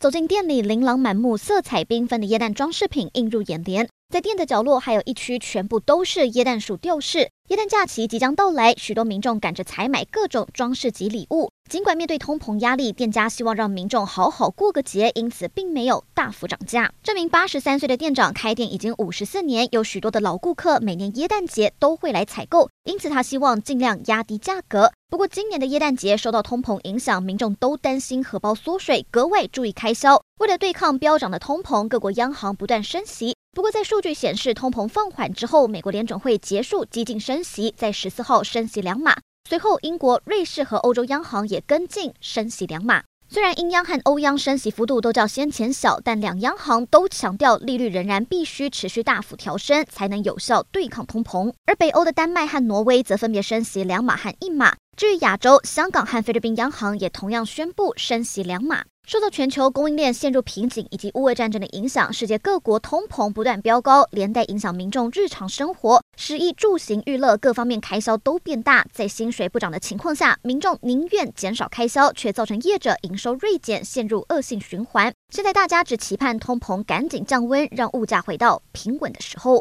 走进店里，琳琅满目、色彩缤纷的椰蛋装饰品映入眼帘。在店的角落，还有一区全部都是椰蛋树吊饰。椰蛋假期即将到来，许多民众赶着采买各种装饰及礼物。尽管面对通膨压力，店家希望让民众好好过个节，因此并没有大幅涨价。这名八十三岁的店长开店已经五十四年，有许多的老顾客每年椰蛋节都会来采购，因此他希望尽量压低价格。不过今年的耶诞节受到通膨影响，民众都担心荷包缩水，格外注意开销。为了对抗飙涨的通膨，各国央行不断升息。不过在数据显示通膨放缓之后，美国联准会结束激进升息，在十四号升息两码。随后，英国、瑞士和欧洲央行也跟进升息两码。虽然英央和欧央升息幅度都较先前小，但两央行都强调利率仍然必须持续大幅调升，才能有效对抗通膨。而北欧的丹麦和挪威则分别升息两码和一码。至于亚洲，香港和菲律宾央行也同样宣布升息两码。受到全球供应链陷入瓶颈以及乌俄战争的影响，世界各国通膨不断飙高，连带影响民众日常生活，食衣住行娱乐各方面开销都变大。在薪水不涨的情况下，民众宁愿减少开销，却造成业者营收锐减，陷入恶性循环。现在大家只期盼通膨赶紧降温，让物价回到平稳的时候。